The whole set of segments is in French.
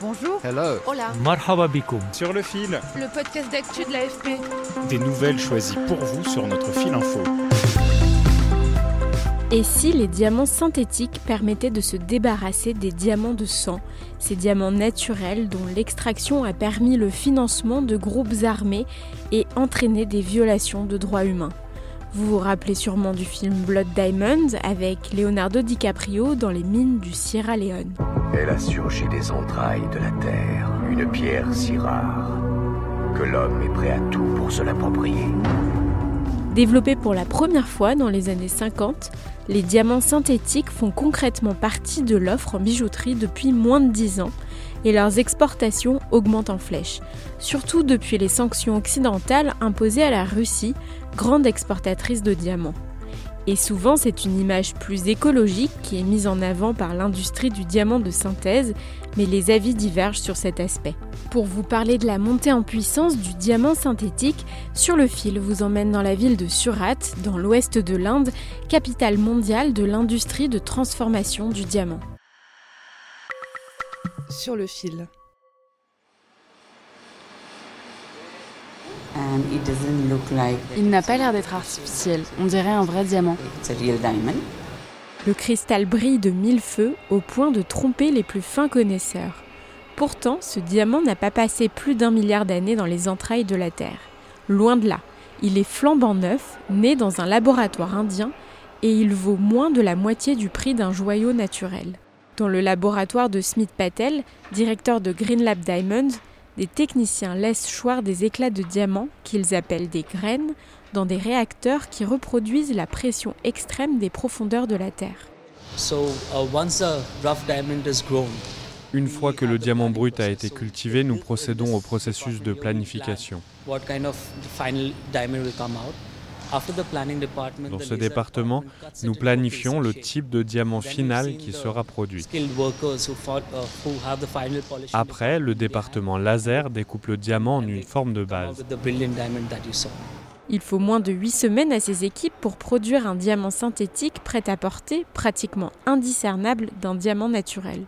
Bonjour. Hello. Hola. Marhaba bikoum. Sur le fil, Le podcast d'actu de l'AFP. des nouvelles choisies pour vous sur notre fil info. Et si les diamants synthétiques permettaient de se débarrasser des diamants de sang, ces diamants naturels dont l'extraction a permis le financement de groupes armés et entraîné des violations de droits humains? Vous vous rappelez sûrement du film Blood Diamonds avec Leonardo DiCaprio dans les mines du Sierra Leone. Elle a surgi des entrailles de la terre, une pierre si rare que l'homme est prêt à tout pour se l'approprier. Développés pour la première fois dans les années 50, les diamants synthétiques font concrètement partie de l'offre en bijouterie depuis moins de 10 ans et leurs exportations augmentent en flèche, surtout depuis les sanctions occidentales imposées à la Russie, grande exportatrice de diamants. Et souvent, c'est une image plus écologique qui est mise en avant par l'industrie du diamant de synthèse, mais les avis divergent sur cet aspect. Pour vous parler de la montée en puissance du diamant synthétique, Sur le fil vous emmène dans la ville de Surat, dans l'ouest de l'Inde, capitale mondiale de l'industrie de transformation du diamant. Sur le fil. Il n'a pas l'air d'être artificiel, on dirait un vrai diamant. it's a real diamond. Le cristal brille de mille feux au point de tromper les plus fins connaisseurs. Pourtant, ce diamant n'a pas passé plus d'un milliard d'années dans les entrailles de la Terre. Loin de là, il est flambant neuf, né dans un laboratoire indien, et il vaut moins de la moitié du prix d'un joyau naturel. Dans le laboratoire de Smith Patel, directeur de Green Lab Diamonds, des techniciens laissent choir des éclats de diamants, qu'ils appellent des graines, dans des réacteurs qui reproduisent la pression extrême des profondeurs de la Terre. So uh, once a rough diamond is grown, Une fois que le diamant brut a été cultivé, nous procédons au processus de planification. Dans the ce département, nous planifions le basic type de diamant final qui sera produit. uh, Après, le département laser découpe le diamant en une forme de base. Il faut moins de 8 semaines à ces équipes pour produire un diamant synthétique prêt à porter, pratiquement indiscernable d'un diamant naturel.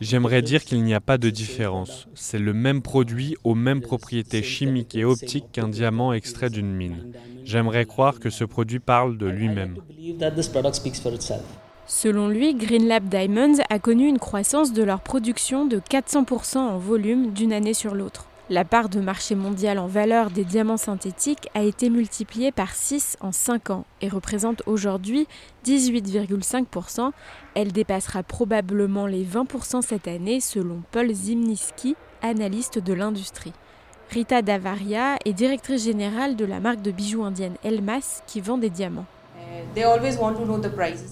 J'aimerais dire qu'il n'y a pas de différence. C'est le même produit aux mêmes propriétés chimiques et optiques qu'un diamant extrait d'une mine. J'aimerais croire que ce produit parle de lui-même. Selon lui, Green Lab Diamonds a connu une croissance de leur production de 400% en volume d'une année sur l'autre. La part de marché mondial en valeur des diamants synthétiques a été multipliée par 6 en 5 ans et représente aujourd'hui 18,5%. Elle dépassera probablement les 20% cette année selon Paul Zimniski, analyste de l'industrie. Rita Davaria est directrice générale de la marque de bijoux indienne Elmas qui vend des diamants.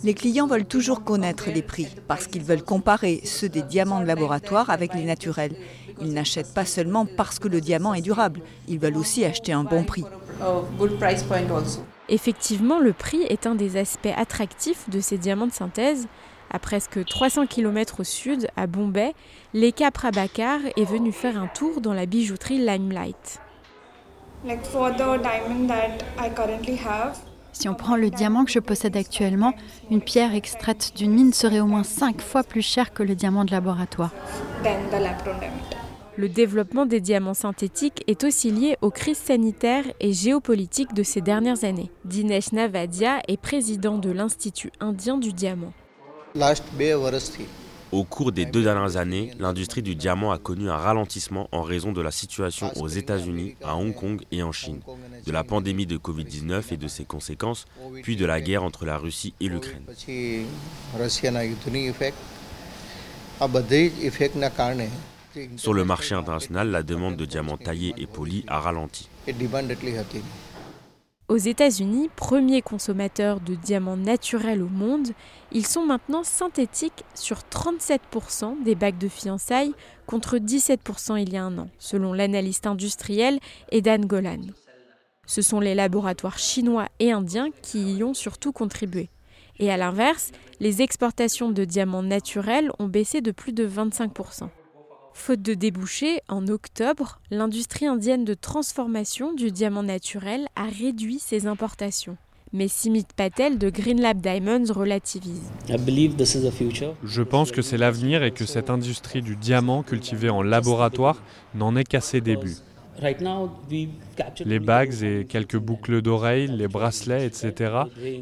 Les clients veulent toujours connaître les prix parce qu'ils veulent comparer ceux des diamants de laboratoire avec les naturels. Ils n'achètent pas seulement parce que le diamant est durable, ils veulent aussi acheter un bon prix. Effectivement, le prix est un des aspects attractifs de ces diamants de synthèse. À presque 300 km au sud, à Bombay, Leka Prabhakar est venu faire un tour dans la bijouterie Limelight. Si on prend le diamant que je possède actuellement, une pierre extraite d'une mine serait au moins 5 fois plus chère que le diamant de laboratoire. Le développement des diamants synthétiques est aussi lié aux crises sanitaires et géopolitiques de ces dernières années. Dinesh Navadia est président de l'Institut indien du diamant. Au cours des deux dernières années, l'industrie du diamant a connu un ralentissement en raison de la situation aux États-Unis, à Hong Kong et en Chine, de la pandémie de Covid-19 et de ses conséquences, puis de la guerre entre la Russie et l'Ukraine. Sur le marché international, la demande de diamants taillés et polis a ralenti. Aux États-Unis, premier consommateur de diamants naturels au monde, ils sont maintenant synthétiques sur 37% des bagues de fiançailles contre 17% il y a un an, selon l'analyste industriel Edan Golan. Ce sont les laboratoires chinois et indiens qui y ont surtout contribué. Et à l'inverse, les exportations de diamants naturels ont baissé de plus de 25%. Faute de débouchés, en octobre, l'industrie indienne de transformation du diamant naturel a réduit ses importations. Mais Simit Patel de Greenlab Diamonds relativise. Je pense que c'est l'avenir et que cette industrie du diamant cultivé en laboratoire n'en est qu'à ses débuts. Les bagues et quelques boucles d'oreilles, les bracelets, etc.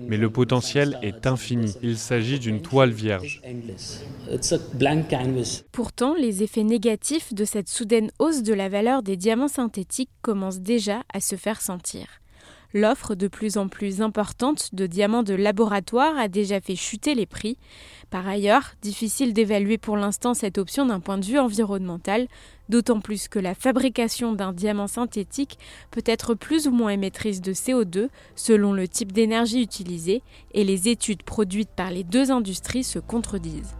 Mais le potentiel est infini. Il s'agit d'une toile vierge. Pourtant, les effets négatifs de cette soudaine hausse de la valeur des diamants synthétiques commencent déjà à se faire sentir. L'offre de plus en plus importante de diamants de laboratoire a déjà fait chuter les prix. Par ailleurs, difficile d'évaluer pour l'instant cette option d'un point de vue environnemental, d'autant plus que la fabrication d'un diamant synthétique peut être plus ou moins émettrice de CO2 selon le type d'énergie utilisée et les études produites par les deux industries se contredisent.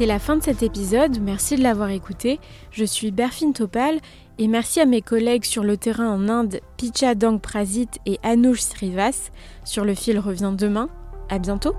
C'est la fin de cet épisode, merci de l'avoir écouté. Je suis Berfine Topal et merci à mes collègues sur le terrain en Inde, Picha Dang Prasit et Anush Srivas. Sur le fil revient demain. À bientôt!